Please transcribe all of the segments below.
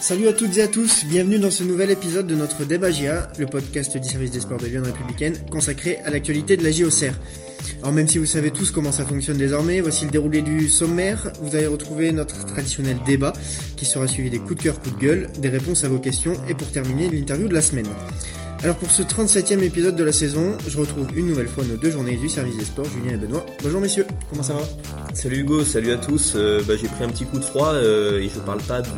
Salut à toutes et à tous, bienvenue dans ce nouvel épisode de notre débat GIA, le podcast du service des sports de Lyon Républicaine consacré à l'actualité de la JOCR. Alors même si vous savez tous comment ça fonctionne désormais, voici le déroulé du sommaire. Vous allez retrouver notre traditionnel débat qui sera suivi des coups de cœur, coups de gueule, des réponses à vos questions et pour terminer l'interview de la semaine. Alors pour ce 37e épisode de la saison, je retrouve une nouvelle fois nos deux journées du service des sports, Julien et Benoît. Bonjour messieurs, comment ça va? Salut Hugo, salut à tous. Euh, bah, j'ai pris un petit coup de froid euh, et je parle pas de,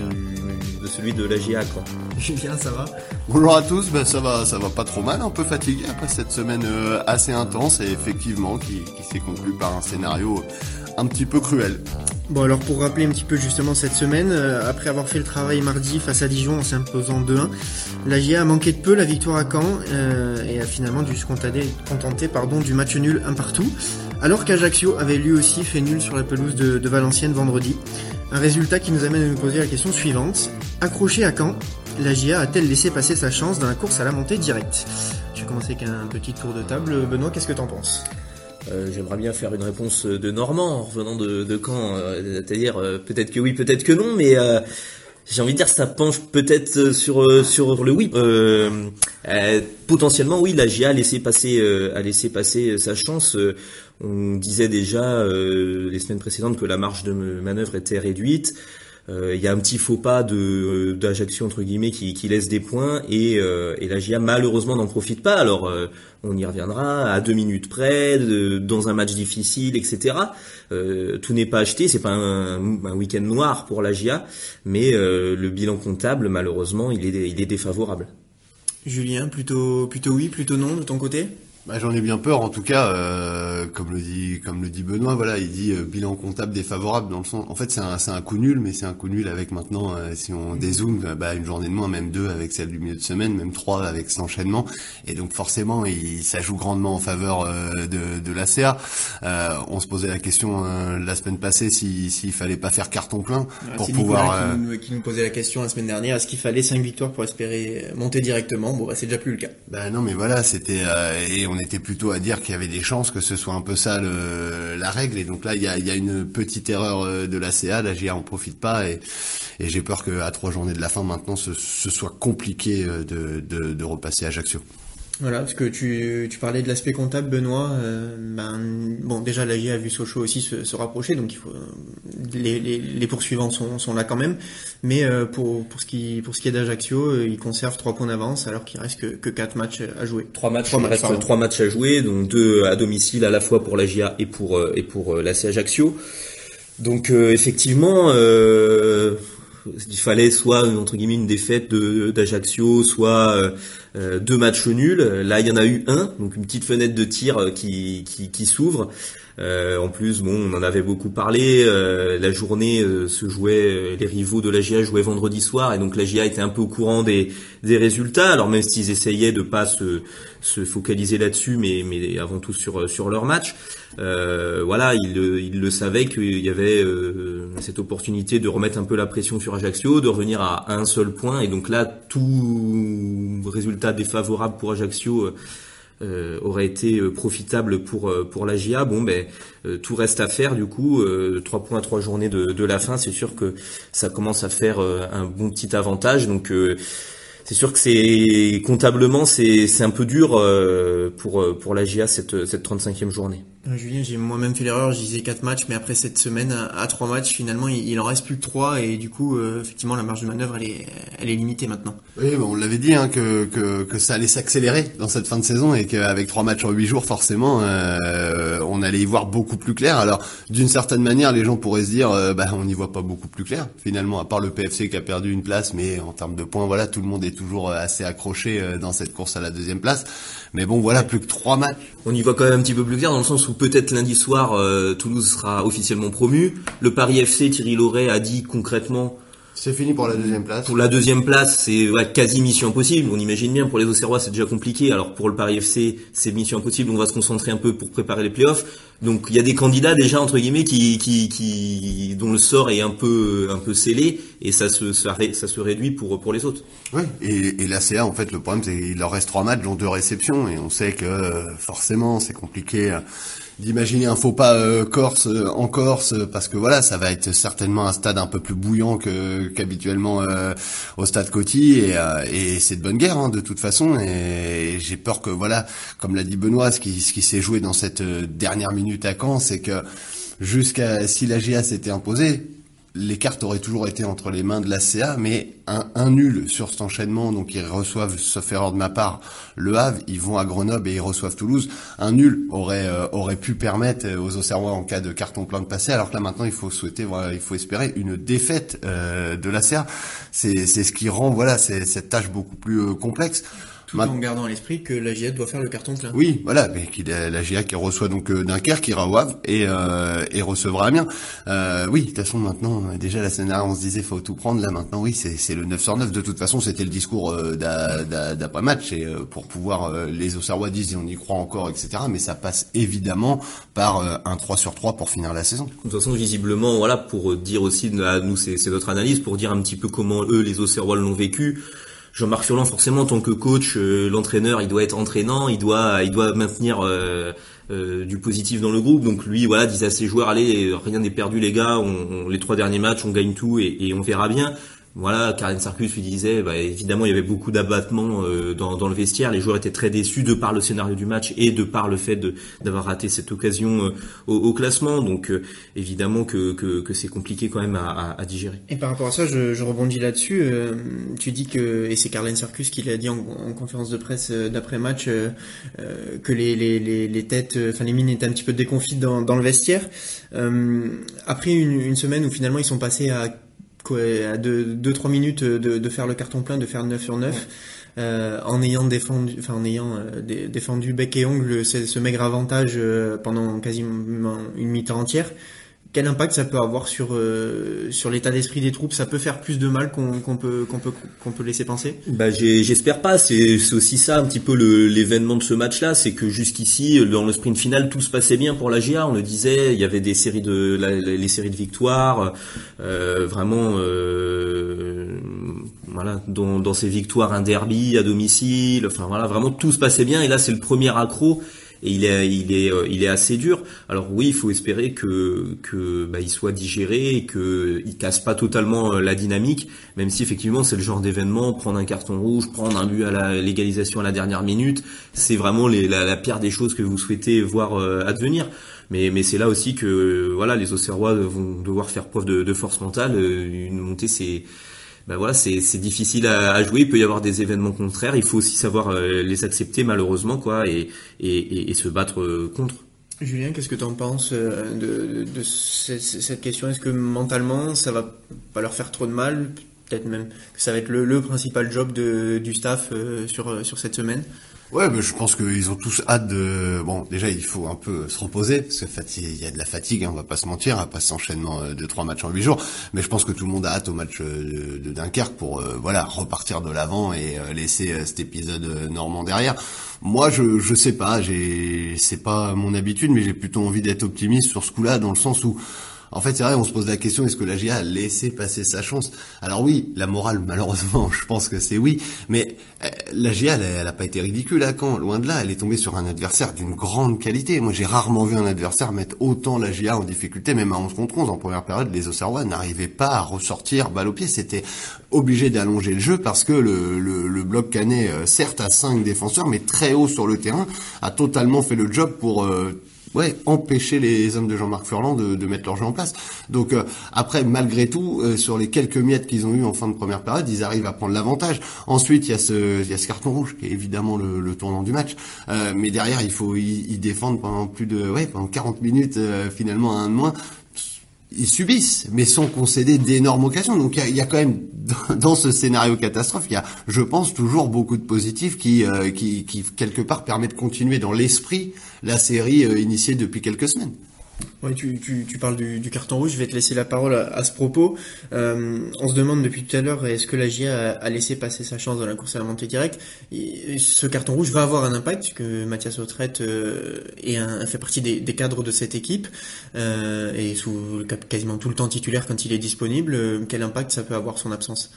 de celui de la GIA quoi. Julien, ça va? Bonjour à tous, ben ça va, ça va pas trop mal, un peu fatigué après cette semaine euh, assez intense et effectivement qui, qui s'est conclue par un scénario un petit peu cruel. Bon alors pour rappeler un petit peu justement cette semaine, euh, après avoir fait le travail mardi face à Dijon en s'imposant 2-1, la GIA a manqué de peu la victoire à Caen euh, et a finalement dû se contenter, contenter pardon, du match nul un partout, alors qu'Ajaccio avait lui aussi fait nul sur la pelouse de, de Valenciennes vendredi. Un résultat qui nous amène à nous poser la question suivante. Accroché à Caen, la GIA a-t-elle laissé passer sa chance dans la course à la montée directe? Je vais commencer avec un petit tour de table. Benoît, qu'est-ce que t'en penses? Euh, J'aimerais bien faire une réponse de Normand en revenant de, de Caen, euh, c'est-à-dire euh, peut-être que oui, peut-être que non, mais j'ai envie de dire ça penche peut-être sur euh, sur le oui. Euh, euh, potentiellement oui, la GIA a laissé passer euh, a laissé passer sa chance. Euh, on disait déjà euh, les semaines précédentes que la marge de manœuvre était réduite. Euh, Il y a un petit faux pas de d'Ajaccio entre guillemets qui, qui laisse des points et, euh, et la GIA malheureusement n'en profite pas. Alors euh, on y reviendra à deux minutes près, de- dans un match difficile, etc. Euh, tout n'est pas acheté, c'est pas un, un week-end noir pour la GIA, mais euh, le bilan comptable malheureusement il est il est défavorable. Julien, plutôt, plutôt oui, plutôt non de ton côté? Bah, J'en ai bien peur, en tout cas, euh, comme le dit comme le dit Benoît, voilà, il dit euh, bilan comptable défavorable dans le sens. En fait, c'est un c'est un coup nul, mais c'est un coup nul avec maintenant, euh, si on dézoome, euh, bah, une journée de moins, même deux avec celle du milieu de semaine, même trois avec cet enchaînement, et donc forcément, il, ça joue grandement en faveur euh, de de la CA. Euh, on se posait la question euh, la semaine passée si s'il fallait pas faire carton plein pour C'est pouvoir. Euh, qui, nous, qui nous posait la question la semaine dernière, est-ce qu'il fallait 5 victoires pour espérer monter directement? Bon, bah, c'est déjà plus le cas. Ben non, mais voilà, c'était euh, et on était plutôt à dire qu'il y avait des chances que ce soit un peu ça la règle. Et donc là, il y a, une petite erreur euh, de la CA. La GIA en profite pas et, j'ai peur qu'à trois journées de la fin, maintenant, ce, soit compliqué euh, de, de, de repasser Ajaccio. Voilà, parce que tu, tu parlais de l'aspect comptable, Benoît. euh, ben, bon, déjà, la GIA a vu Sochaux aussi se, se rapprocher, donc il faut, les, les, les poursuivants sont, sont là quand même. Mais euh, pour, pour ce qui, pour ce qui est d'Ajaccio, euh, ils conservent 3 points d'avance, alors qu'il reste que, que 4 matchs à jouer. Trois matchs, Trois il matchs, reste trois matchs à jouer, donc deux à domicile à la fois pour la GIA et pour euh, et pour euh, l'AC Ajaccio. Donc euh, effectivement, euh, il fallait soit entre guillemets une défaite d'Ajaccio, soit euh, euh, deux matchs nuls. Là, il y en a eu un, donc une petite fenêtre de tir euh, qui qui, s'ouvre. En plus, bon, on en avait beaucoup parlé. la journée se jouait, les rivaux de la GIA jouaient vendredi soir, et donc la GIA était un peu au courant des, des résultats. Alors même s'ils essayaient de pas se, se focaliser là-dessus, mais, mais avant tout sur sur leur match, euh, voilà, ils, ils le savaient qu'il y avait euh, cette opportunité de remettre un peu la pression sur Ajaccio, de revenir à un seul point, et donc là, tout résultat défavorable pour Ajaccio. euh, euh, aurait été euh, profitable pour euh, pour la GIA. Bon, ben euh, tout reste à faire du coup. Euh, Trois points à trois journées de, de la fin, c'est sûr que ça commence à faire un bon petit avantage. Donc c'est sûr que c'est comptablement c'est un peu dur euh, pour euh, pour la GIA cette cette 35e journée. Julien, j'ai moi-même fait l'erreur, je disais 4 matchs, mais après cette semaine, à, à 3 matchs, finalement, il, en reste plus que 3, et du coup, euh, effectivement, la marge de manœuvre, elle est, elle est limitée maintenant. Oui, bon, on l'avait dit hein, que, que que ça allait s'accélérer dans cette fin de saison et qu'avec trois matchs en huit jours, forcément, euh, on allait y voir beaucoup plus clair. Alors, d'une certaine manière, les gens pourraient se dire, euh, bah, on n'y voit pas beaucoup plus clair. Finalement, à part le PFC qui a perdu une place, mais en termes de points, voilà, tout le monde est toujours euh, assez accroché euh, dans cette course à la deuxième place. Mais bon, voilà, plus que trois matchs. On y voit quand même un petit peu plus clair dans le sens où peut-être lundi soir euh, Toulouse sera officiellement promu. Le Paris FC Thierry Loret a dit concrètement C'est fini pour la deuxième place. Pour la deuxième place, c'est ouais, quasi mission impossible. On imagine bien, pour les Auxerrois, c'est déjà compliqué. Alors pour le Paris FC, c'est mission impossible. On va se concentrer un peu pour préparer les playoffs. Donc il y a des candidats déjà entre guillemets qui, qui, qui dont le sort est un peu un peu scellé et ça se ça, ça se réduit pour pour les autres. Oui, et, et la CA en fait le problème c'est qu'il leur reste trois matchs dont deux réceptions et on sait que euh, forcément c'est compliqué d'imaginer un faux pas euh, Corse euh, en Corse parce que voilà ça va être certainement un stade un peu plus bouillant qu'habituellement euh, au stade Coty et, et c'est de bonne guerre hein, de toute façon et, j'ai peur que voilà comme l'a dit Benoît ce qui s'est joué dans cette dernière minute à Caen c'est que jusqu'à si la GA s'était imposée les cartes auraient toujours été entre les mains de la CA, mais un, nul sur cet enchaînement, donc ils reçoivent, sauf erreur de ma part, le Havre, ils vont à Grenoble et ils reçoivent Toulouse. Un nul aurait euh, aurait pu permettre aux Auxerrois en cas de carton plein de passer, alors que là maintenant il faut souhaiter, voilà, il faut espérer une défaite euh, de la CA. C'est c'est ce qui rend voilà cette tâche beaucoup plus complexe en gardant à l'esprit que la GIA doit faire le carton plein. Oui, voilà, mais qu'il la GIA qui reçoit donc euh, Dunkerque, qui ira au Havre et, euh, et recevra Amiens. Euh, oui, de toute façon maintenant, déjà la semaine dernière on se disait faut tout prendre, là maintenant oui c'est, c'est le 9 sur 9, de toute façon c'était le discours euh, d'après match et euh, pour pouvoir, euh, les Auxerrois disent on y croit encore, etc. Mais ça passe évidemment par un 3 sur 3 pour finir la saison. De toute façon visiblement, voilà, pour dire aussi, à nous c'est, c'est notre analyse, pour dire un petit peu comment eux les Auxerrois l'ont vécu. Jean-Marc Furlan, forcément, en tant que coach, euh, l'entraîneur, il doit être entraînant, il doit, il doit maintenir euh, euh, du positif dans le groupe. Donc lui, voilà, disait à ses joueurs, allez, rien n'est perdu, les gars. Les trois derniers matchs, on gagne tout et, et on verra bien voilà, Karen Sarkus lui disait, bah, évidemment, il y avait beaucoup d'abattements euh, dans, dans, le vestiaire. Les joueurs étaient très déçus de par le scénario du match et de par le fait d'avoir raté cette occasion euh, au, au, classement. Donc, euh, évidemment que, que, que c'est compliqué quand même à, à, digérer. Et par rapport à ça, je, je rebondis là-dessus. tu dis que, et c'est Karen Sarkus qui l'a dit en, en, conférence de presse d'après-match, que les, les, les, les, têtes, enfin les mines étaient un petit peu déconfites dans, dans le vestiaire. après une, une semaine où finalement ils sont passés à à 2-3 minutes de, de, faire le carton plein, de faire 9 sur 9, euh, en ayant défendu, enfin en ayant euh, défendu bec et ongle ce, ce maigre avantage euh, pendant quasiment une mi-temps entière quel impact ça peut avoir sur euh, sur l'état d'esprit des troupes? Ça peut faire plus de mal qu'on peut qu'on peut qu'on peut laisser penser? Bah j'espère pas. C'est aussi ça un petit peu l'événement de ce match-là, c'est que jusqu'ici dans le sprint final tout se passait bien pour la GA. On le disait, il y avait des séries de les séries de victoires, euh, vraiment euh, voilà dans, dans ces victoires un derby à domicile. Enfin voilà vraiment tout se passait bien et là c'est le premier accro et il est il est euh, il est assez dur. Alors oui, il faut espérer que que bah, il soit digéré et que il casse pas totalement euh, la dynamique, même si effectivement c'est le genre d'événement prendre un carton rouge, prendre un but à la légalisation à la dernière minute, c'est vraiment la, la, pire des choses que vous souhaitez voir euh, advenir. Mais, mais c'est là aussi que voilà les Auxerrois vont devoir faire preuve de, de force mentale. Une montée, c'est ben voilà, c'est difficile à, jouer. Il peut y avoir des événements contraires. Il faut aussi savoir euh, les accepter malheureusement, quoi, et, et, se battre euh, contre. Julien, qu'est-ce que tu en penses euh, de, de, cette question? Est-ce que mentalement, ça va pas leur faire trop de mal? Peut-être même que ça va être le, principal job du staff sur, sur cette semaine Ouais, mais je pense qu'ils ont tous hâte de. Bon, déjà, il faut un peu se reposer parce que il y a de la fatigue, hein, on va pas se mentir, à pas s'enchaînement euh, de trois matchs en huit jours. Mais je pense que tout le monde a hâte au match euh, de, Dunkerque pour euh, voilà repartir de l'avant et laisser cet épisode normand derrière. Moi, je je sais pas, j'ai c'est pas mon habitude, mais j'ai plutôt envie d'être optimiste sur ce coup-là, dans le sens où en fait, c'est vrai, on se pose la question est-ce que la GIA a laissé passer sa chance? Alors oui, la morale, malheureusement, je pense que c'est oui, mais euh, la GIA, elle, a pas été ridicule à quand Loin de là, elle est tombée sur un adversaire d'une grande qualité. Moi, j'ai rarement vu un adversaire mettre autant la GIA en difficulté, même à 11 contre 11 en première période. Les Auxerrois n'arrivaient pas à ressortir balle au pied. C'était obligé d'allonger le jeu parce que le, le, bloc canet, euh, certes à 5 défenseurs, mais très haut sur le terrain, a totalement fait le job pour euh, ouais, empêcher les hommes de Jean-Marc Furlan de, de, mettre leur jeu en place. Donc euh, après, malgré tout, euh, sur les quelques miettes qu'ils ont eu en fin de première période, ils arrivent à prendre l'avantage. Ensuite, il y a ce, y a ce carton rouge qui est évidemment le, le tournant du match. Euh, mais derrière, il faut y, défendre pendant plus de, ouais, pendant 40 minutes finalement à un de moins ils subissent, mais sans concéder d'énormes occasions. Donc il y, a, quand même dans ce scénario catastrophe, il y a, je pense, toujours beaucoup de positifs qui, qui, qui quelque part permettent de continuer dans l'esprit la série euh, initiée depuis quelques semaines. Ouais, tu, tu, tu parles du, du, carton rouge, je vais te laisser la parole à, ce propos. Euh, on se demande depuis tout à l'heure, est-ce que la GIA a, laissé passer sa chance dans la course à la montée directe? Ce carton rouge va avoir un impact, puisque Mathias Autrette euh, est un, fait partie des, des, cadres de cette équipe, euh, et sous quasiment tout le temps titulaire quand il est disponible. Euh, quel impact ça peut avoir son absence?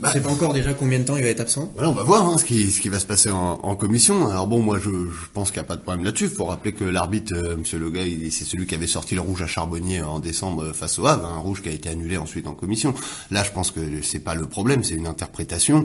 Bah, c'est pas encore déjà combien de temps il va être absent? Voilà, on va voir hein, ce qui ce qui va se passer en, en commission. Alors bon, moi je, je pense qu'il n'y a pas de problème là-dessus. Faut rappeler que l'arbitre, euh, Monsieur Le c'est celui qui avait sorti le rouge à Charbonnier en décembre euh, face au Havre, un rouge qui a été annulé ensuite en commission. Là, je pense que c'est pas le problème, c'est une interprétation.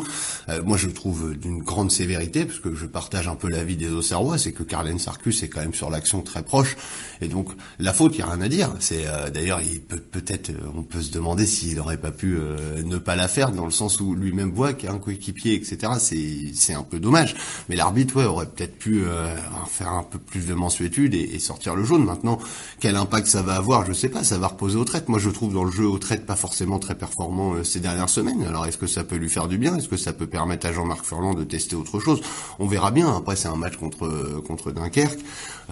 Euh, moi, je trouve d'une grande sévérité parce que je partage un peu l'avis des Auxerrois, c'est que Carlen Sarcus est quand même sur l'action très proche, et donc la faute, il y a rien à dire. C'est d'ailleurs, il peut peut-être, on peut se demander s'il aurait pas pu ne pas la faire dans le sens lui-même voit qu'il y a un coéquipier, etc. C'est c'est un peu dommage. Mais l'arbitre, ouais, aurait peut-être pu euh, faire un peu plus de mensuétude et, sortir le jaune. Maintenant, quel impact ça va avoir, je sais pas. Ça va reposer aux traites. Moi, je trouve dans le jeu aux traites pas forcément très performant euh, ces dernières semaines. Alors, est-ce que ça peut lui faire du bien? Est-ce que ça peut permettre à Jean-Marc Furlan de tester autre chose? On verra bien. Après, c'est un match contre contre Dunkerque.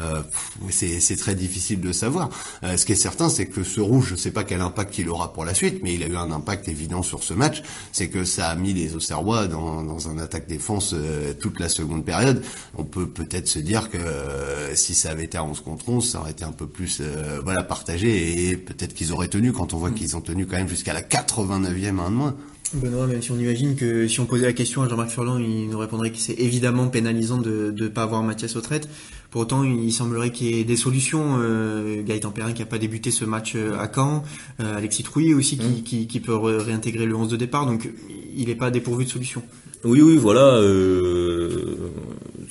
Euh, c'est très difficile de savoir. Euh, ce qui est certain, c'est que ce rouge, je sais pas quel impact il aura pour la suite, mais il a eu un impact évident sur ce match. C'est que ça a mis les Auxerrois dans, dans un attaque-défense euh, toute la seconde période. On peut peut-être se dire que euh, si ça avait été à 11 contre 11, ça aurait été un peu plus voilà partagé et peut-être qu'ils auraient tenu quand on voit qu'ils ont tenu quand même jusqu'à la 89e un de moins. Benoît, même si on imagine que si on posait la question à Jean-Marc Furlan, il nous répondrait que c'est évidemment pénalisant de ne pas avoir Mathias Autrette. Pour autant, il semblerait qu'il y ait des solutions. Euh, Gaëtan Perrin qui n'a pas débuté ce match euh, à Caen, euh, Alexis Trouillet aussi qui, mmh. qui, qui, peut réintégrer le 11 de départ, donc il n'est pas dépourvu de solutions. Oui, oui, voilà. Euh,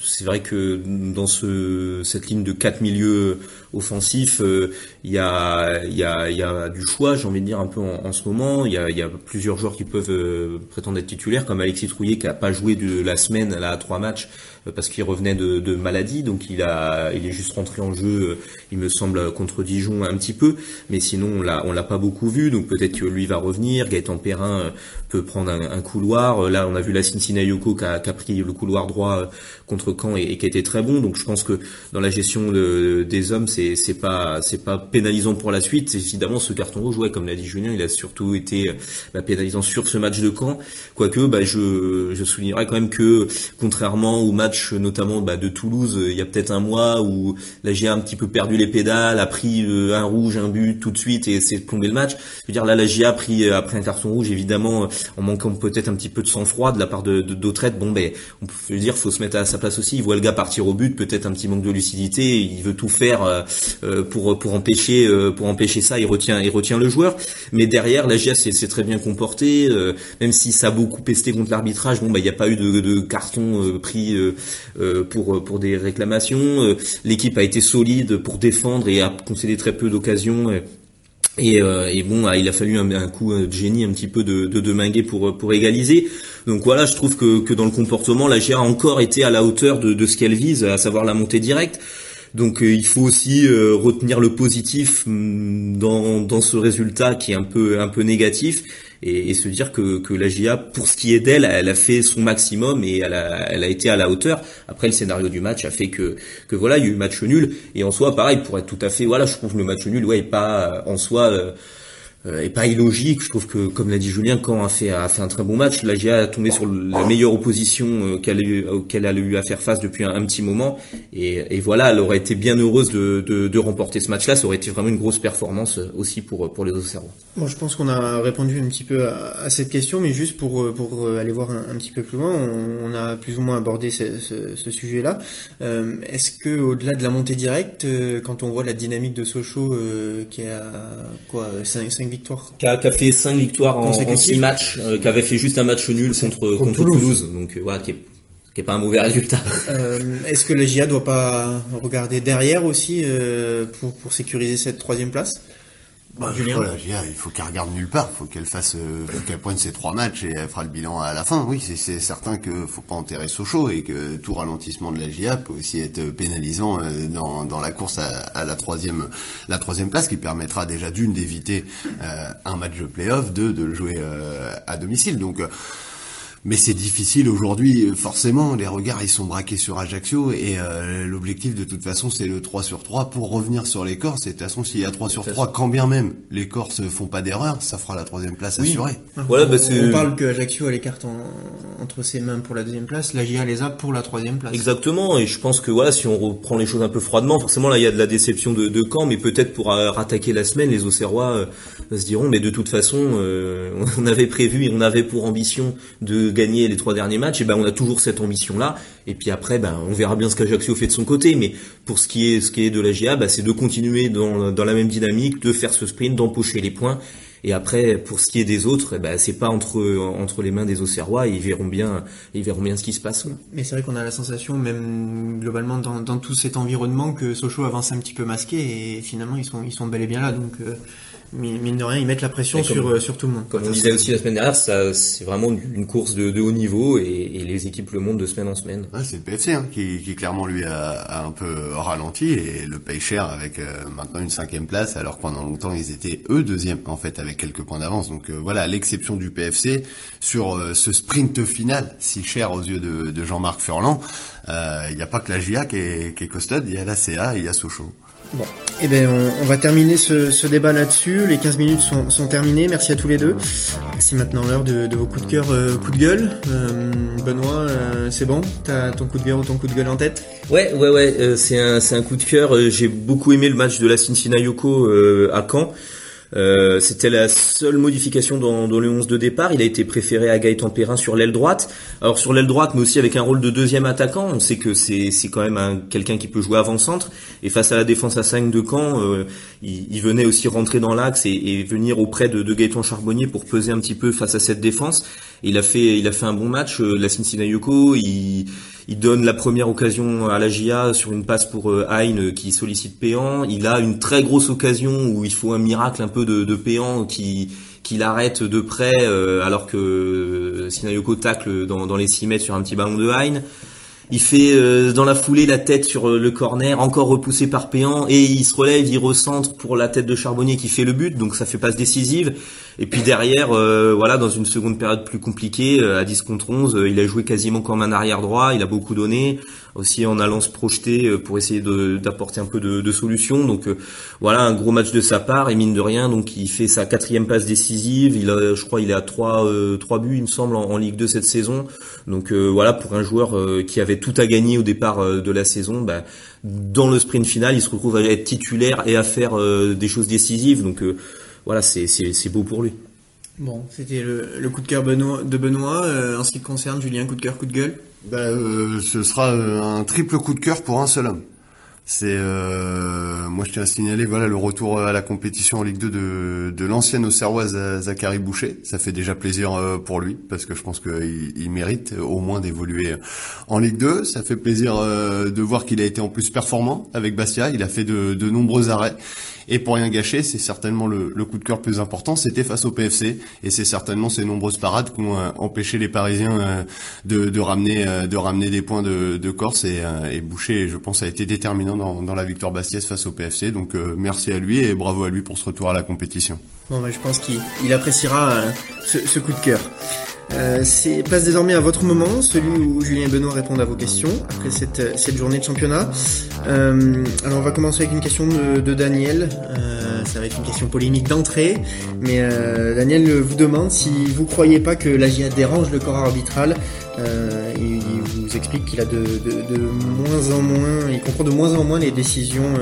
c'est vrai que dans ce, cette ligne de quatre milieux offensifs, euh, il y, a, y, a, y a du choix, j'ai envie de dire, un peu en, ce moment. Il y a, y a plusieurs joueurs qui peuvent euh, prétendre être titulaires, comme Alexis Trouillet qui a pas joué de la semaine là, à trois matchs parce qu'il revenait de, de, maladie, donc il a, il est juste rentré en jeu, il me semble contre Dijon un petit peu, mais sinon on l'a, on l'a pas beaucoup vu, donc peut-être que lui va revenir. Gaëtan Perrin peut prendre un, couloir. Là, on a vu la Cincinnati qui a, qui a pris le couloir droit contre Caen et, qui était très bon. Donc je pense que dans la gestion des hommes, c'est c'est pas c'est pas pénalisant pour la suite. Évidemment, ce carton rouge, ouais, comme l'a dit Julien, il a surtout été bah, pénalisant sur ce match de Caen. Quoique, bah, je je soulignerai quand même que contrairement au match notamment bah, de Toulouse, il y a peut-être un mois où la GIA a un petit peu perdu les pédales, a pris euh, un rouge, un but tout de suite et s'est plombé le match. Je veux dire là, la GIA a pris après un carton rouge, évidemment, en manquant peut-être un petit peu de sang-froid de la part de d'autres Bon, ben, on peut dire, faut se mettre à sa place aussi. Il voit le gars partir au but, peut-être un petit manque de lucidité. Il veut tout faire euh, euh, pour pour empêcher euh, pour empêcher ça. Il retient il retient le joueur. Mais derrière, la GIA s'est très bien comporté, même si ça a beaucoup pesté contre l'arbitrage. Bon, bah il n'y a pas eu de, de carton pris pour pour des réclamations. L'équipe a été solide pour défendre et a concédé très peu d'occasions. Et, et, bon, ah, il a fallu un, coup de génie un petit peu de, de, de pour, pour égaliser. Donc voilà, je trouve que, que dans le comportement, la GIA a encore été à la hauteur de, de ce qu'elle vise, à savoir la montée directe. Donc euh, il faut aussi euh, retenir le positif mm, dans, dans ce résultat qui est un peu un peu négatif et, et se dire que, que la GIA, pour ce qui est d'elle, elle a fait son maximum et elle a, elle a été à la hauteur. Après le scénario du match a fait que que voilà, il y a eu match nul et en soi pareil pour être tout à fait voilà, je trouve le match nul ouais pas en soi euh, euh, pas illogique. Je trouve que, comme l'a dit Julien, quand a fait, a fait un très bon match. La GIA a tombé sur la meilleure opposition euh, qu'elle a eu, auquel elle a eu à faire face depuis un, petit moment. Et, et, voilà, elle aurait été bien heureuse de, de, de remporter ce match-là. Ça aurait été vraiment une grosse performance euh, aussi pour, pour les Auxerrois. Bon, je pense qu'on a répondu un petit peu à, à, cette question, mais juste pour, pour aller voir un, petit peu plus loin, on, on, a plus ou moins abordé ce, ce, sujet-là. Euh, Est-ce que au-delà de la montée directe, quand on voit la dynamique de Sochaux euh, qui a quoi 5, 5 victoires. Qui a, qui a, fait 5 victoires en, en 6 matchs, euh, qui avait fait juste un match nul contre, contre, Toulouse. Donc euh, voilà, qui est, qui est pas un mauvais résultat. Euh, Est-ce que la GIA doit pas regarder derrière aussi euh, pour, pour sécuriser cette troisième place? Bah, voilà, il faut qu'elle regarde nulle part, faut qu'elle fasse, euh, qu'elle pointe ses trois matchs et elle fera le bilan à la fin. Oui, c'est certain que faut pas enterrer Sochaux et que tout ralentissement de la GIA peut aussi être pénalisant euh, dans, dans la course à, à, la troisième, la troisième place, qui permettra déjà d'une d'éviter euh, un match de playoff, deux de le jouer à domicile. Donc Mais c'est difficile aujourd'hui, forcément, les regards ils sont braqués sur Ajaccio et euh, l'objectif de toute façon c'est le 3 sur 3 pour revenir sur les Corses. Et de toute façon s'il y a 3 sur 3, quand bien même les Corses font pas d'erreur, ça fera la troisième place assurée. Voilà, bah, on, parle que Ajaccio a les cartes entre ses mains pour la deuxième place, la GIA les a pour la troisième place. Exactement, et je pense que voilà, si on reprend les choses un peu froidement, forcément là il y a de la déception de, de Caen, mais peut-être pour euh, rattaquer la semaine, les Auxerrois euh, se diront, mais de toute façon, on avait prévu et on avait pour ambition de gagner les trois derniers matchs, et ben on a toujours cette ambition là. Et puis après, ben on verra bien ce qu'Ajaccio fait de son côté. Mais pour ce qui est ce qui est de la GA, ben, c'est de continuer dans, dans la même dynamique, de faire ce sprint, d'empocher les points. Et après, pour ce qui est des autres, eh ben, c'est pas entre entre les mains des Auxerrois. Ils verront bien, ils verront bien ce qui se passe. Mais c'est vrai qu'on a la sensation, même globalement dans, dans tout cet environnement, que Sochaux avance un petit peu masqué et finalement ils sont ils sont bel et bien là. Donc euh, mine de rien, ils mettent la pression sur, euh, sur tout le monde. Comme on disait aussi la semaine dernière, ça, c'est vraiment une course de, de haut niveau et, et, les équipes le montrent de semaine en semaine. Ouais, c'est le PFC hein, qui, qui, clairement lui a, a, un peu ralenti et le paye cher avec euh, maintenant une cinquième place alors que pendant longtemps ils étaient eux deuxième en fait avec quelques points d'avance. Donc euh, voilà l'exception du PFC sur ce sprint final si cher aux yeux de, de Jean-Marc Furlan. Il n'y a pas que la GIA qui est, qui est costade, il y a la CA et il y a Sochaux. Bon, eh ben on, va terminer ce, débat là-dessus. Les 15 minutes sont, terminées. Merci à tous les deux. C'est maintenant l'heure de, vos coups de cœur, euh, coups de gueule. Euh, Benoît, euh, c'est bon? T'as ton coup de cœur ou ton coup de gueule en tête? Ouais, ouais, ouais. Euh, c'est un, un coup de cœur. J'ai beaucoup aimé le match de la Cincinnati Yoko à Caen. Euh, c'était la seule modification dans, dans, le 11 de départ. Il a été préféré à Gaëtan Perrin sur l'aile droite. Alors sur l'aile droite, mais aussi avec un rôle de deuxième attaquant. On sait que c'est, quand même quelqu'un qui peut jouer avant-centre. Et face à la défense à 5 de Caen, euh, il, il, venait aussi rentrer dans l'axe et, et, venir auprès de, de Gaëtan Charbonnier pour peser un petit peu face à cette défense. il a fait, il a fait un bon match. Euh, la Cincinnati Yoko, il il donne la première occasion à la GIA sur une passe pour Hein qui sollicite Péan. Il a une très grosse occasion où il faut un miracle un peu de, de Péan qui qui l'arrête de près euh, alors que Sinayoko tacle dans, les 6 mètres sur un petit ballon de Hein. Il fait dans la foulée la tête sur le corner, encore repoussé par Péan, et il se relève, il recentre pour la tête de Charbonnier qui fait le but, donc ça fait passe décisive. Et puis derrière, euh, voilà, dans une seconde période plus compliquée, euh, à 10 contre 11, euh, il a joué quasiment comme un arrière droit, il a beaucoup donné, aussi en allant se projeter pour essayer d'apporter un peu de, de solutions. Donc voilà, un gros match de sa part, et mine de rien, donc il fait sa quatrième passe décisive, il a, je crois il est à 3, trois buts, il me semble, en, Ligue 2 cette saison. Donc voilà, pour un joueur qui avait tout à gagner au départ de la saison, bah, dans le sprint final, il se retrouve à être titulaire et à faire des choses décisives. Donc voilà, c'est beau pour lui. Bon, c'était le, coup de cœur de Benoît. Euh, en ce qui te concerne, Julien, coup de cœur, coup de gueule? Bah, euh, Ce sera euh, un triple coup de cœur pour un seul homme. C'est euh, moi je tiens à signaler voilà le retour à la compétition en Ligue 2 de, de l'ancienne Auxerroise Zachary Boucher. Ça fait déjà plaisir pour lui parce que je pense qu'il il mérite au moins d'évoluer en Ligue 2. Ça fait plaisir de voir qu'il a été en plus performant avec Bastia. Il a fait de, de nombreux arrêts et pour rien gâcher, c'est certainement le, le, coup de cœur plus important, c'était face au PFC. Et c'est certainement ces nombreuses parades qui ont euh, empêché les Parisiens euh, de, de, ramener, euh, de ramener des points de, de Corse. Et, et, Boucher, je pense, a été déterminant dans, dans la victoire bastiaise face au PFC. Donc merci à lui et bravo à lui pour ce retour à la compétition. Bon, bah, je pense qu'il appréciera ce, ce coup de cœur. Euh, c'est passe désormais à votre moment, celui où Julien et Benoît répondent à vos questions après cette, cette journée de championnat. Euh, alors on va commencer avec une question de, Daniel. Euh, ça va être une question polémique d'entrée, mais euh, Daniel vous demande si vous croyez pas que la GIA dérange le corps arbitral. Euh, il, vous explique qu'il a de, de, moins en moins, il comprend de moins en moins les décisions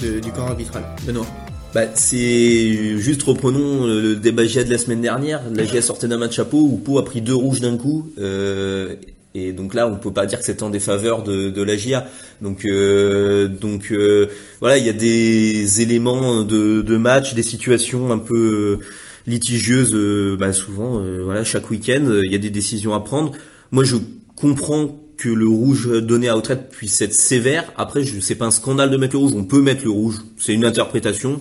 du corps arbitral. Benoît. Bah, c'est juste reprenons le débat GIA de la semaine dernière. La GIA sortait d'un match à Pau où Pau a pris deux rouges d'un coup. Euh, et donc là, on peut pas dire que c'est en défaveur de, de la GIA. Donc, euh, donc euh, voilà, il y a des éléments de, de match, des situations un peu litigieuses. Euh, bah, souvent, euh, voilà, chaque week-end, il y a des décisions à prendre. Moi, je comprends que le rouge donné à retraite puisse être sévère. Après, je sais pas un scandale de mettre le rouge. On peut mettre le rouge. C'est une interprétation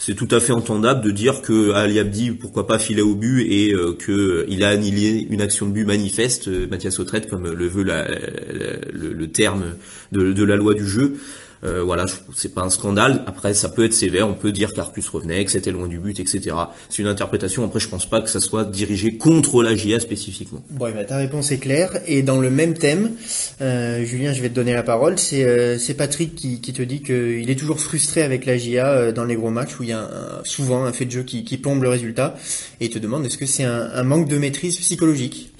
c'est tout à fait entendable de dire que Ali Abdi, pourquoi pas filer au but et euh, que il a annihilé une action de but manifeste, euh, Mathias Autrette, comme le veut le, terme de, la loi du jeu. Euh, voilà, c'est pas un scandale. Après, ça peut être sévère. On peut dire qu'Arcus revenait, que c'était loin du but, etc. C'est une interprétation. Après, je pense pas que ça soit dirigé contre la GIA spécifiquement. Bon, eh ben, ta réponse est claire. Et dans le même thème, euh, Julien, je vais te donner la parole. C'est euh, Patrick qui, qui, te dit qu'il est toujours frustré avec la GIA euh, dans les gros matchs où il y a souvent un fait de jeu qui, qui plombe le résultat. Et il te demande est-ce que c'est un, un manque de maîtrise psychologique?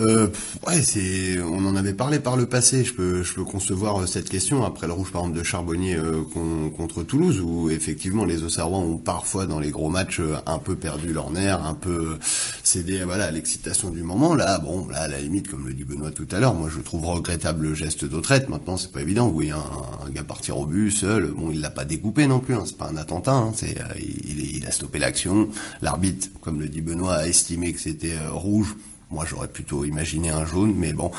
Euh, ouais, c'est, on en avait parlé par le passé. Je peux, je peux concevoir euh, cette question après le rouge par exemple de Charbonnier euh, contre Toulouse, où effectivement les Auxerrois ont parfois dans les gros matchs euh, un peu perdu leur nerf, un peu cédé, voilà, à l'excitation du moment. Là, bon, là, à la limite, comme le dit Benoît tout à l'heure, moi je trouve regrettable le geste d'Autrette. Maintenant, c'est pas évident. Oui, un, un, gars partir au but seul, bon, il l'a pas découpé non plus. Hein, c'est pas un attentat. Hein, c'est, il, il, a stoppé l'action. L'arbitre, comme le dit Benoît, a estimé que c'était rouge moi, j'aurais plutôt imaginé un jaune, mais bon.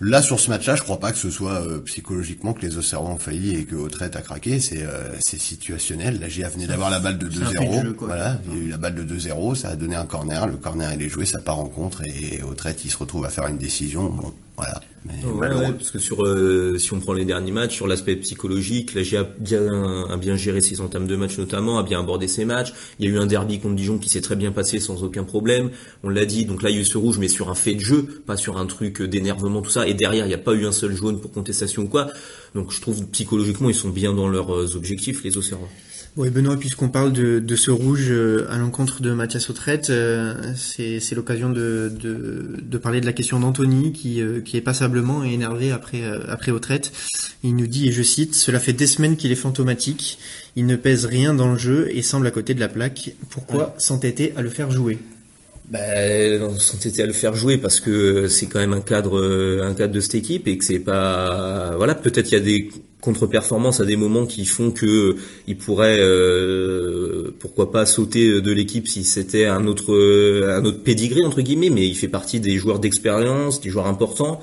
Là, sur ce match-là, je crois pas que ce soit euh, psychologiquement que les Auxerrois ont failli et que Autrette a craqué. C'est euh, c'est situationnel. La GIA venait d'avoir la balle de 2-0. Voilà, il y a eu la balle de 2-0. Ça a donné un corner. Le corner, il est joué. Ça part en contre et Autrette, il se retrouve à faire une décision. Bon, voilà. Ouais, parce que sur, euh, si on prend les derniers matchs, sur l'aspect psychologique, la GIA a bien, a bien géré ses entames de match notamment, a bien abordé ses matchs. Il y a eu un derby contre Dijon qui s'est très bien passé sans aucun problème. On l'a dit, donc là il y a eu ce rouge, mais sur un fait de jeu, pas sur un truc d'énervement, tout ça. Et derrière, il n'y a pas eu un seul jaune pour contestation ou quoi. Donc je trouve psychologiquement, ils sont bien dans leurs euh, objectifs, les Océans. Oui, Benoît, puisqu'on parle de, de, ce rouge euh, à l'encontre de Mathias Autrette, euh, c'est l'occasion de, de, de, parler de la question d'Anthony, qui, euh, qui est passablement énervé après, après Autrette. Il nous dit, et je cite, Cela fait des semaines qu'il est fantomatique, il ne pèse rien dans le jeu et semble à côté de la plaque. Pourquoi s'entêter à le faire jouer? Ben, s'entêter à le faire jouer parce que c'est quand même un cadre, un cadre de cette équipe et que c'est pas, voilà, peut-être il y a des contre-performances à des moments qui font que euh, il pourrait euh, pourquoi pas sauter de l'équipe si c'était un autre un autre pédigré entre guillemets mais il fait partie des joueurs d'expérience des joueurs importants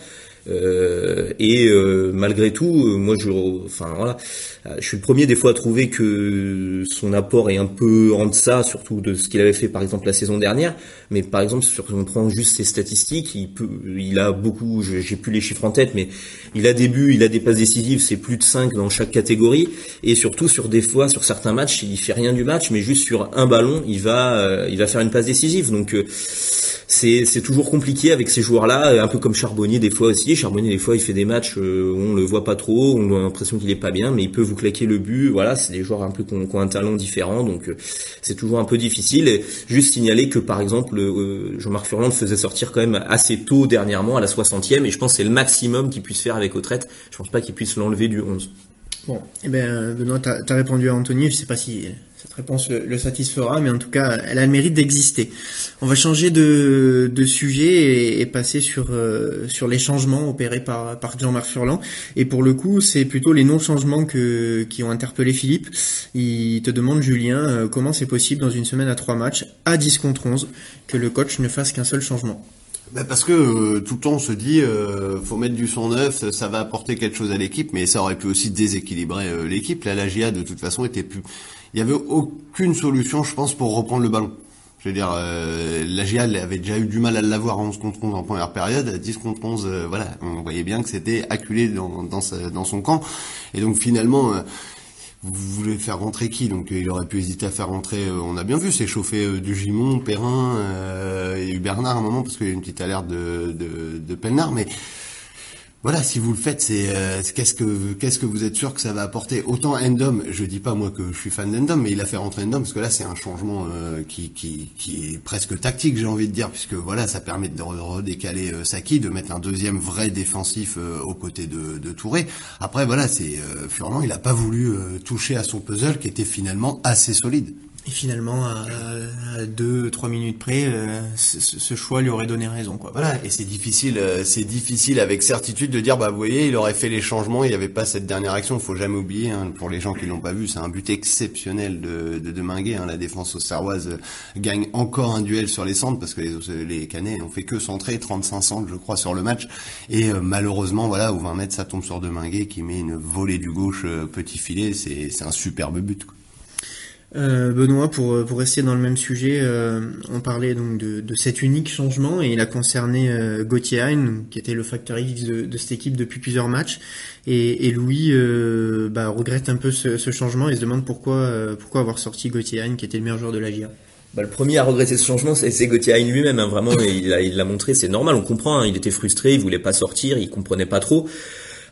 euh, et euh, malgré tout, euh, moi je, enfin voilà, je suis le premier des fois à trouver que son apport est un peu en deçà, surtout de ce qu'il avait fait par exemple la saison dernière. Mais par exemple, si on prend juste ses statistiques, il peut, il a beaucoup, j'ai plus les chiffres en tête, mais il a des buts, il a des passes décisives, c'est plus de 5 dans chaque catégorie. Et surtout sur des fois, sur certains matchs, il fait rien du match, mais juste sur un ballon, il va, il va faire une passe décisive. Donc c'est c'est toujours compliqué avec ces joueurs-là, un peu comme Charbonnier des fois aussi. Charbonnier des fois il fait des matchs euh, où on le voit pas trop, on a l'impression qu'il est pas bien, mais il peut vous claquer le but. Voilà, c'est des joueurs un peu qui ont, un talent différent, donc euh, c'est toujours un peu difficile. Juste signaler que par exemple euh, Jean-Marc Furland faisait sortir quand même assez tôt dernièrement à la 60e, et je pense que c'est le maximum qu'il puisse faire avec Autrette. Je pense pas qu'il puisse l'enlever du 11. Bon, eh ben Benoît, t'as as répondu à Anthony. Je sais pas si cette réponse le, satisfera, mais en tout cas, elle a le mérite d'exister. On va changer de, sujet et, passer sur euh, sur les changements opérés par par Jean-Marc Furlan. Et pour le coup, c'est plutôt les non-changements qui ont interpellé Philippe. Il te demande, Julien, euh, comment c'est possible dans une semaine à trois matchs, à 10 contre 11, que le coach ne fasse qu'un seul changement? Bah parce que euh, tout le temps on se dit euh, faut mettre du son neuf, ça va apporter quelque chose à l'équipe, mais ça aurait pu aussi déséquilibrer euh, l'équipe. Là, la GIA de toute façon était plus, il y avait aucune solution, je pense, pour reprendre le ballon. Je veux dire, euh, la GIA avait déjà eu du mal à l'avoir en 11 contre 11 en première période, à 10 contre 11, voilà, on voyait bien que c'était acculé dans, dans, dans, son camp. Et donc finalement, vous voulez faire rentrer qui? Donc il aurait pu hésiter à faire rentrer, euh, on a bien vu s'échauffer euh, du Gimon, Perrin, euh, et Bernard à un moment parce qu'il y a une petite alerte de, de, de mais voilà, si vous le faites, c'est euh, qu'est-ce que qu'est-ce que vous êtes sûr que ça va apporter? Autant Endom, je dis pas moi que je suis fan d'Endom, mais il a fait rentrer Endom parce que là c'est un changement euh, qui, qui, qui est presque tactique, j'ai envie de dire, puisque voilà, ça permet de redécaler euh, Saki, de mettre un deuxième vrai défensif aux côtés de, de Touré. Après voilà, c'est Furlan, il a pas voulu toucher à son puzzle qui était finalement assez solide. Et finalement, à, deux, trois minutes près, euh, ce, choix lui aurait donné raison, quoi. Voilà. Et c'est difficile, euh, c'est difficile avec certitude de dire, bah, vous voyez, il aurait fait les changements, il n'y avait pas cette dernière action. Il faut jamais oublier, hein, pour les gens qui l'ont pas vu, c'est un but exceptionnel de de, Hein, la défense auxerroise euh, gagne encore un duel sur les centres parce que les les Canets ont fait que centrer 35 centres, je crois, sur le match. Et malheureusement, voilà, au 20 mètres, ça tombe sur Deminguet qui met une volée du gauche petit filet. C'est c'est un superbe but. Quoi. Euh, Benoît, pour, pour rester dans le même sujet, euh, on parlait donc de, de, cet unique changement et il a concerné euh, Gauthier Hein, qui était le facteur X de, de, cette équipe depuis plusieurs matchs. Et, et Louis euh, bah, regrette un peu ce, changement et se demande pourquoi, euh, pourquoi avoir sorti Gauthier Hein, qui était le meilleur joueur de la GIA. Bah, le premier à regretter ce changement, c'est Gauthier Hein lui-même. Hein, vraiment, il l'a il montré, c'est normal, on comprend. Hein, il était frustré, il voulait pas sortir, il comprenait pas trop.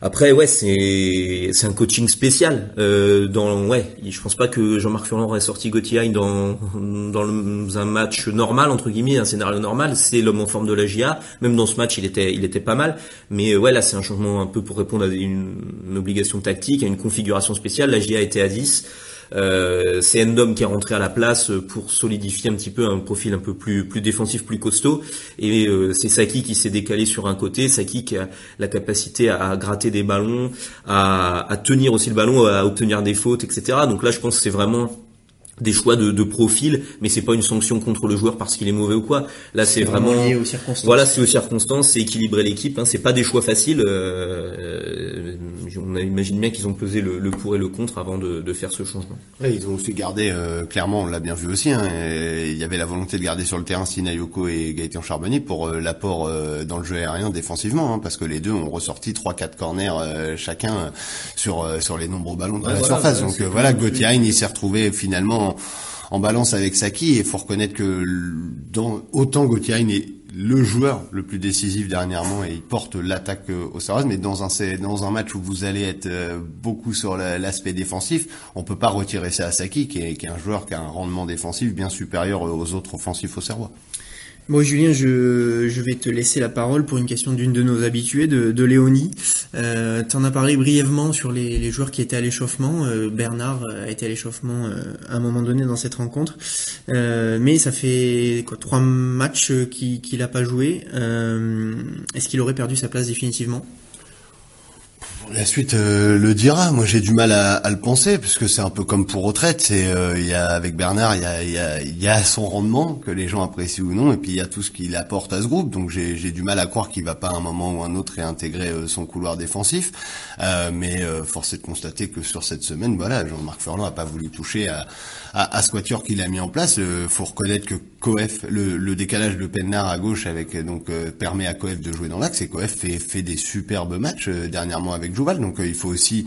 Après, ouais, c'est un coaching spécial. Euh, dans ouais, je pense pas que Jean-Marc Furlan aurait sorti Gauthier dans dans un match normal entre guillemets, un scénario normal. C'est l'homme en forme de la GIA. Même dans ce match, il était il était pas mal. Mais euh, ouais, là, c'est un changement un peu pour répondre à une, une obligation tactique, à une configuration spéciale. La GIA était à 10. Euh, c'est Endom qui est rentré à la place pour solidifier un petit peu un profil un peu plus défensif, plus costaud. Et euh, c'est Saki qui s'est décalé sur un côté. Saki qui a la capacité à, gratter des ballons, à, à tenir aussi le ballon, à obtenir des fautes, etc. Donc là, je pense que c'est vraiment des choix de, de profil, mais c'est pas une sanction contre le joueur parce qu'il est mauvais ou quoi. Là, c'est vraiment, lié aux circonstances. voilà, c'est aux circonstances, c'est équilibrer l'équipe. Hein, c'est pas des choix faciles. Euh, on imagine bien qu'ils ont pesé le, le, pour et le contre avant de, de faire ce changement. Ouais, ils ont aussi gardé, euh, clairement, on l'a bien vu aussi. Hein, il y avait la volonté de garder sur le terrain Sinayoko et Gaëtan Charbonnier pour euh, l'apport euh, dans le jeu aérien défensivement, hein, parce que les deux ont ressorti trois quatre corners euh, chacun sur sur les nombreux ballons de la voilà, surface. Donc voilà, Gauthier il s'est retrouvé finalement en, balance avec Saki. Et il faut reconnaître que autant Gauthier est le joueur le plus décisif dernièrement et il porte l'attaque euh, au Saras, mais dans un match où vous allez être euh, beaucoup sur l'aspect défensif, on peut pas retirer ça à Saki qui est, qui est un joueur qui a un rendement défensif bien supérieur aux autres offensifs au Serrois. Bon Julien, je, je, vais te laisser la parole pour une question d'une de nos habitués, de, de Léonie. Euh, tu en as parlé brièvement sur les, les joueurs qui étaient à l'échauffement. Euh, Bernard a été à l'échauffement euh, à un moment donné dans cette rencontre. Euh, mais ça fait quoi trois matchs qu'il qu n'a pas joué. Euh, est-ce qu'il aurait perdu sa place définitivement? La suite euh, le dira. Moi, j'ai du mal à, le penser puisque c'est un peu comme pour retraite. C'est euh, il y a avec Bernard, il y a, son rendement que les gens apprécient ou non, et puis il y a tout ce qu'il apporte à ce groupe. Donc j'ai, du mal à croire qu'il va pas à un moment ou un autre réintégrer euh, son couloir défensif. mais force est de constater que sur cette semaine, voilà, Jean-Marc Furlan a pas voulu toucher à, à, à ce quatuor qu'il a mis en place. Faut reconnaître que Coef, le, décalage de Pennard à gauche avec donc permet à Coef de jouer dans l'axe et Coef fait, fait des superbes matchs dernièrement avec donc euh, il faut aussi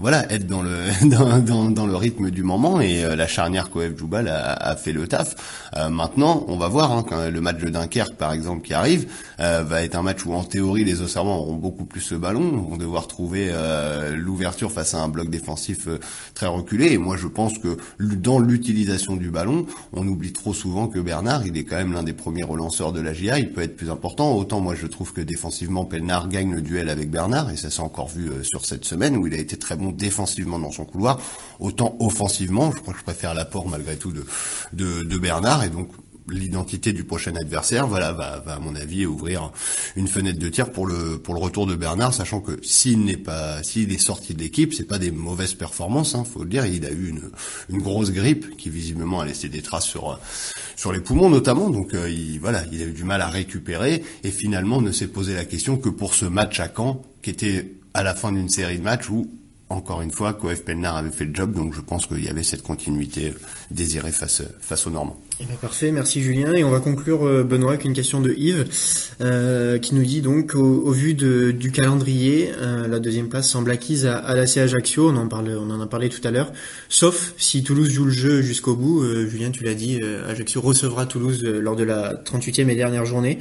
voilà, être dans le dans, dans, le rythme du moment. Et euh, la charnière Koef Joubal a, fait le taf. Euh, maintenant, on va voir hein, quand le match de Dunkerque par exemple qui arrive euh, va être un match où en théorie les Auxerrois auront beaucoup plus ce ballon, vont devoir trouver l'ouverture face à un bloc défensif très reculé. Et moi je pense que dans l'utilisation du ballon, on oublie trop souvent que Bernard, il est quand même l'un des premiers relanceurs de la GIA, il peut être plus important. Autant moi je trouve que défensivement Pelnard gagne le duel avec Bernard. Et ça s'est encore vu sur cette semaine où il a été très bon défensivement dans son couloir, autant offensivement, je crois que je préfère l'apport malgré tout de, de, de Bernard, et donc l'identité du prochain adversaire, voilà, va, va, à mon avis ouvrir une fenêtre de tir pour le pour le retour de Bernard, sachant que s'il n'est pas s'il est sorti de l'équipe, c'est pas des mauvaises performances, hein, faut le dire. Il a eu une, une grosse grippe qui visiblement a laissé des traces sur sur les poumons notamment, donc euh, il voilà, il a eu du mal à récupérer. Et finalement ne s'est posé la question que pour ce match à Caen, qui était à la fin d'une série de matchs où encore une fois, Coef Pelnar avait fait le job, donc je pense qu'il y avait cette continuité désirée face aux Normands. Eh ben, parfait, merci Julien. Et on va conclure, euh, Benoît, avec une question de Yves, euh, qui nous dit donc, au, vu du calendrier, euh, la deuxième place semble acquise à, à l'AC Ajaccio, on en, parle, on en a parlé tout à l'heure, sauf si Toulouse joue le jeu jusqu'au bout. Julien, tu l'as dit, Ajaccio recevra Toulouse lors de la 38e et dernière journée.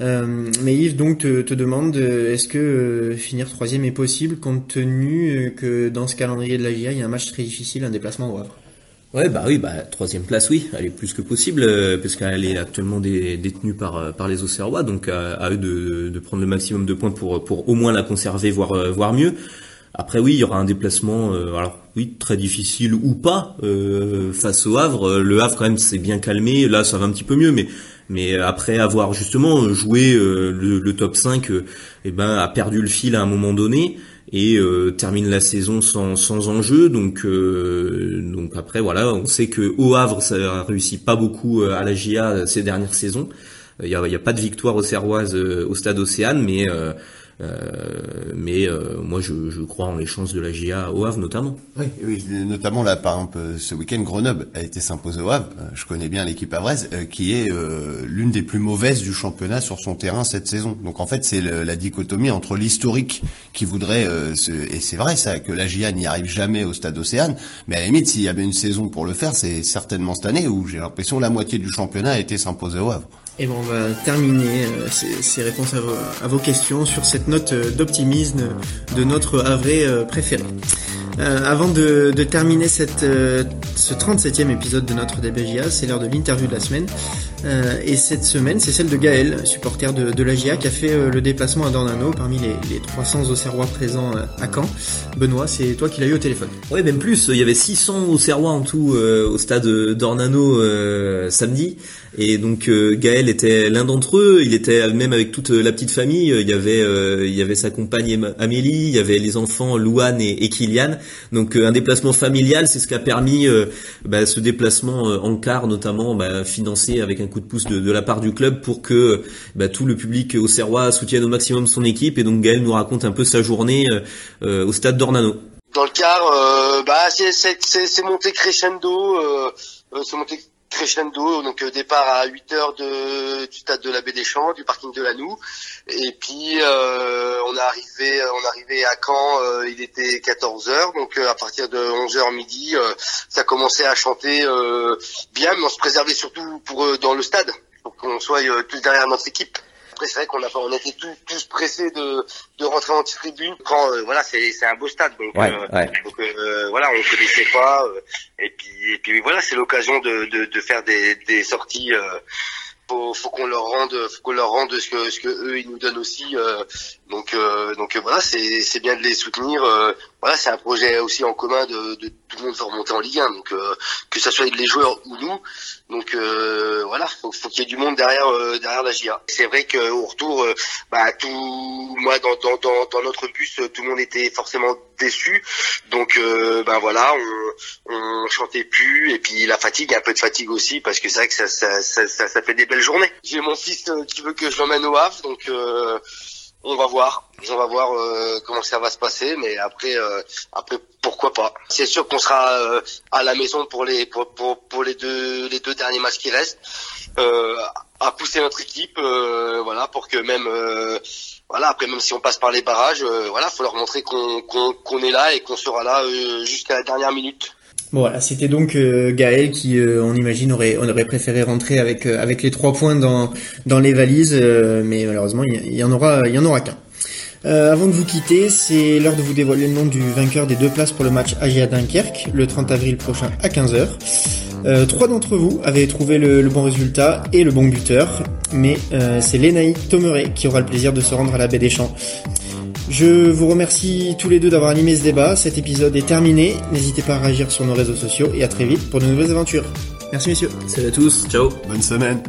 mais Yves donc te, te demande, est-ce que finir troisième est possible, compte tenu que dans ce calendrier de la GIA, il y a un match très difficile, un déplacement au Havre Ouais, bah oui, bah troisième place, oui, elle est plus que possible euh, parce qu'elle est actuellement détenue par euh, par les Auxerrois, donc à, eux de, de, prendre le maximum de points pour pour au moins la conserver, voire euh, voire mieux. Après oui, il y aura un déplacement, alors oui, très difficile ou pas face au Havre. Le Havre quand même s'est bien calmé, là ça va un petit peu mieux, mais mais après avoir justement joué le, le, top 5, eh ben a perdu le fil à un moment donné et euh, termine la saison sans, sans enjeu. Donc, euh, donc après voilà, on sait que au Havre ça réussit pas beaucoup euh, à la GIA ces dernières saisons. Il y a, y a, pas de victoire auxerroise au stade Océane, mais euh, mais euh, moi, je, je, crois en les chances de la GIA au Havre notamment. Oui, oui notamment là, par exemple, ce week-end, Grenoble a été s'imposer au Havre. Euh, je connais bien l'équipe havraise, qui est l'une des plus mauvaises du championnat sur son terrain cette saison. Donc en fait, c'est la dichotomie entre l'historique qui voudrait, et c'est vrai ça, que la GIA n'y arrive jamais au stade Océane, mais à la limite, s'il y avait une saison pour le faire, c'est certainement cette année où j'ai l'impression la moitié du championnat a été s'imposer au Havre. Et bon, on va terminer euh, ces, réponses à vos, questions sur cette note euh, d'optimisme de notre Havre euh, préféré. Euh, avant de, de, terminer cette, ce 37e épisode de notre DBGA, c'est l'heure de l'interview de la semaine. Et cette semaine, c'est celle de Gaël, supporter de, de l'AGIA, qui a fait le déplacement à Dornano parmi les, les 300 Auxerrois présents à Caen. Benoît, c'est toi qui l'as eu au téléphone. Oui, même plus. Il y avait 600 Auxerrois en tout au stade Dornano samedi. Et donc Gaël était l'un d'entre eux. Il était même avec toute la petite famille. Il y avait, il y avait sa compagne Amélie, il y avait les enfants Louane et, et Kylian. Donc un déplacement familial, c'est ce qui a permis bah, ce déplacement en car notamment bah, financé avec un coup de pouce de, la part du club pour que bah, tout le public au Serrois soutienne au maximum son équipe. Et donc Gaël nous raconte un peu sa journée au stade d'Ornano. Dans le car, bah, c'est monté crescendo, c'est monté crescendo, donc euh, départ à 8 heures de, du stade de la Baie des Champs, du parking de la Noue, et puis euh, on est arrivé, on est à Caen, euh, il était 14 heures, donc à partir de 11 heures midi, ça commençait à chanter bien, mais on se préservait surtout pour dans le stade, pour qu'on soit tous derrière notre équipe. Après, c'est vrai qu'on a, on était tous, tous pressés de, de rentrer en tribune. Quand euh, voilà, c'est, c'est un beau stade, donc, euh, donc euh, voilà, on connaissait pas. et puis, et puis voilà, c'est l'occasion de, de, de, faire des, des sorties faut, faut qu'on leur rende, faut qu'on leur rende ce que, ce que eux ils nous donnent aussi. Euh, donc, euh, donc voilà, c'est, bien de les soutenir. Euh, voilà, c'est un projet aussi en commun de, de tout le monde veut remonter en Ligue 1, donc que ça soit les joueurs ou nous. Donc voilà, faut, faut qu'il y ait du monde derrière, derrière la GIA. C'est vrai qu'au retour, bah tout, moi dans, dans, dans, notre bus, tout le monde était forcément déçu. Donc ben voilà, on, on chantait plus et puis la fatigue, un peu de fatigue aussi parce que c'est vrai que ça, ça, ça, ça, fait des belles journée. J'ai mon fils euh, qui veut que je l'emmène au Havre, donc euh, on va voir. On va voir euh, comment ça va se passer, mais après, après pourquoi pas. C'est sûr qu'on sera à la maison pour les pour, pour, les deux les deux derniers matchs qui restent, à pousser notre équipe, voilà, pour que même voilà après même si on passe par les barrages, voilà, faut leur montrer qu'on qu'on est là et qu'on sera là jusqu'à la dernière minute. Voilà, c'était donc euh, Gaël qui, euh, on imagine, aurait, on aurait préféré rentrer avec euh, avec les trois points dans dans les valises, mais malheureusement, il y, en aura, il y en aura qu'un. avant de vous quitter, c'est l'heure de vous dévoiler le nom du vainqueur des deux places pour le match AGA Dunkerque le 30 avril prochain à 15h. trois d'entre vous avaient trouvé le, bon résultat et le bon buteur, mais c'est Lénaïque Tomeret qui aura le plaisir de se rendre à la baie des Champs. Je vous remercie tous les deux d'avoir animé ce débat. Cet épisode est terminé. N'hésitez pas à réagir sur nos réseaux sociaux et à très vite pour de nouvelles aventures. Merci messieurs. Salut à tous. Ciao. Bonne semaine.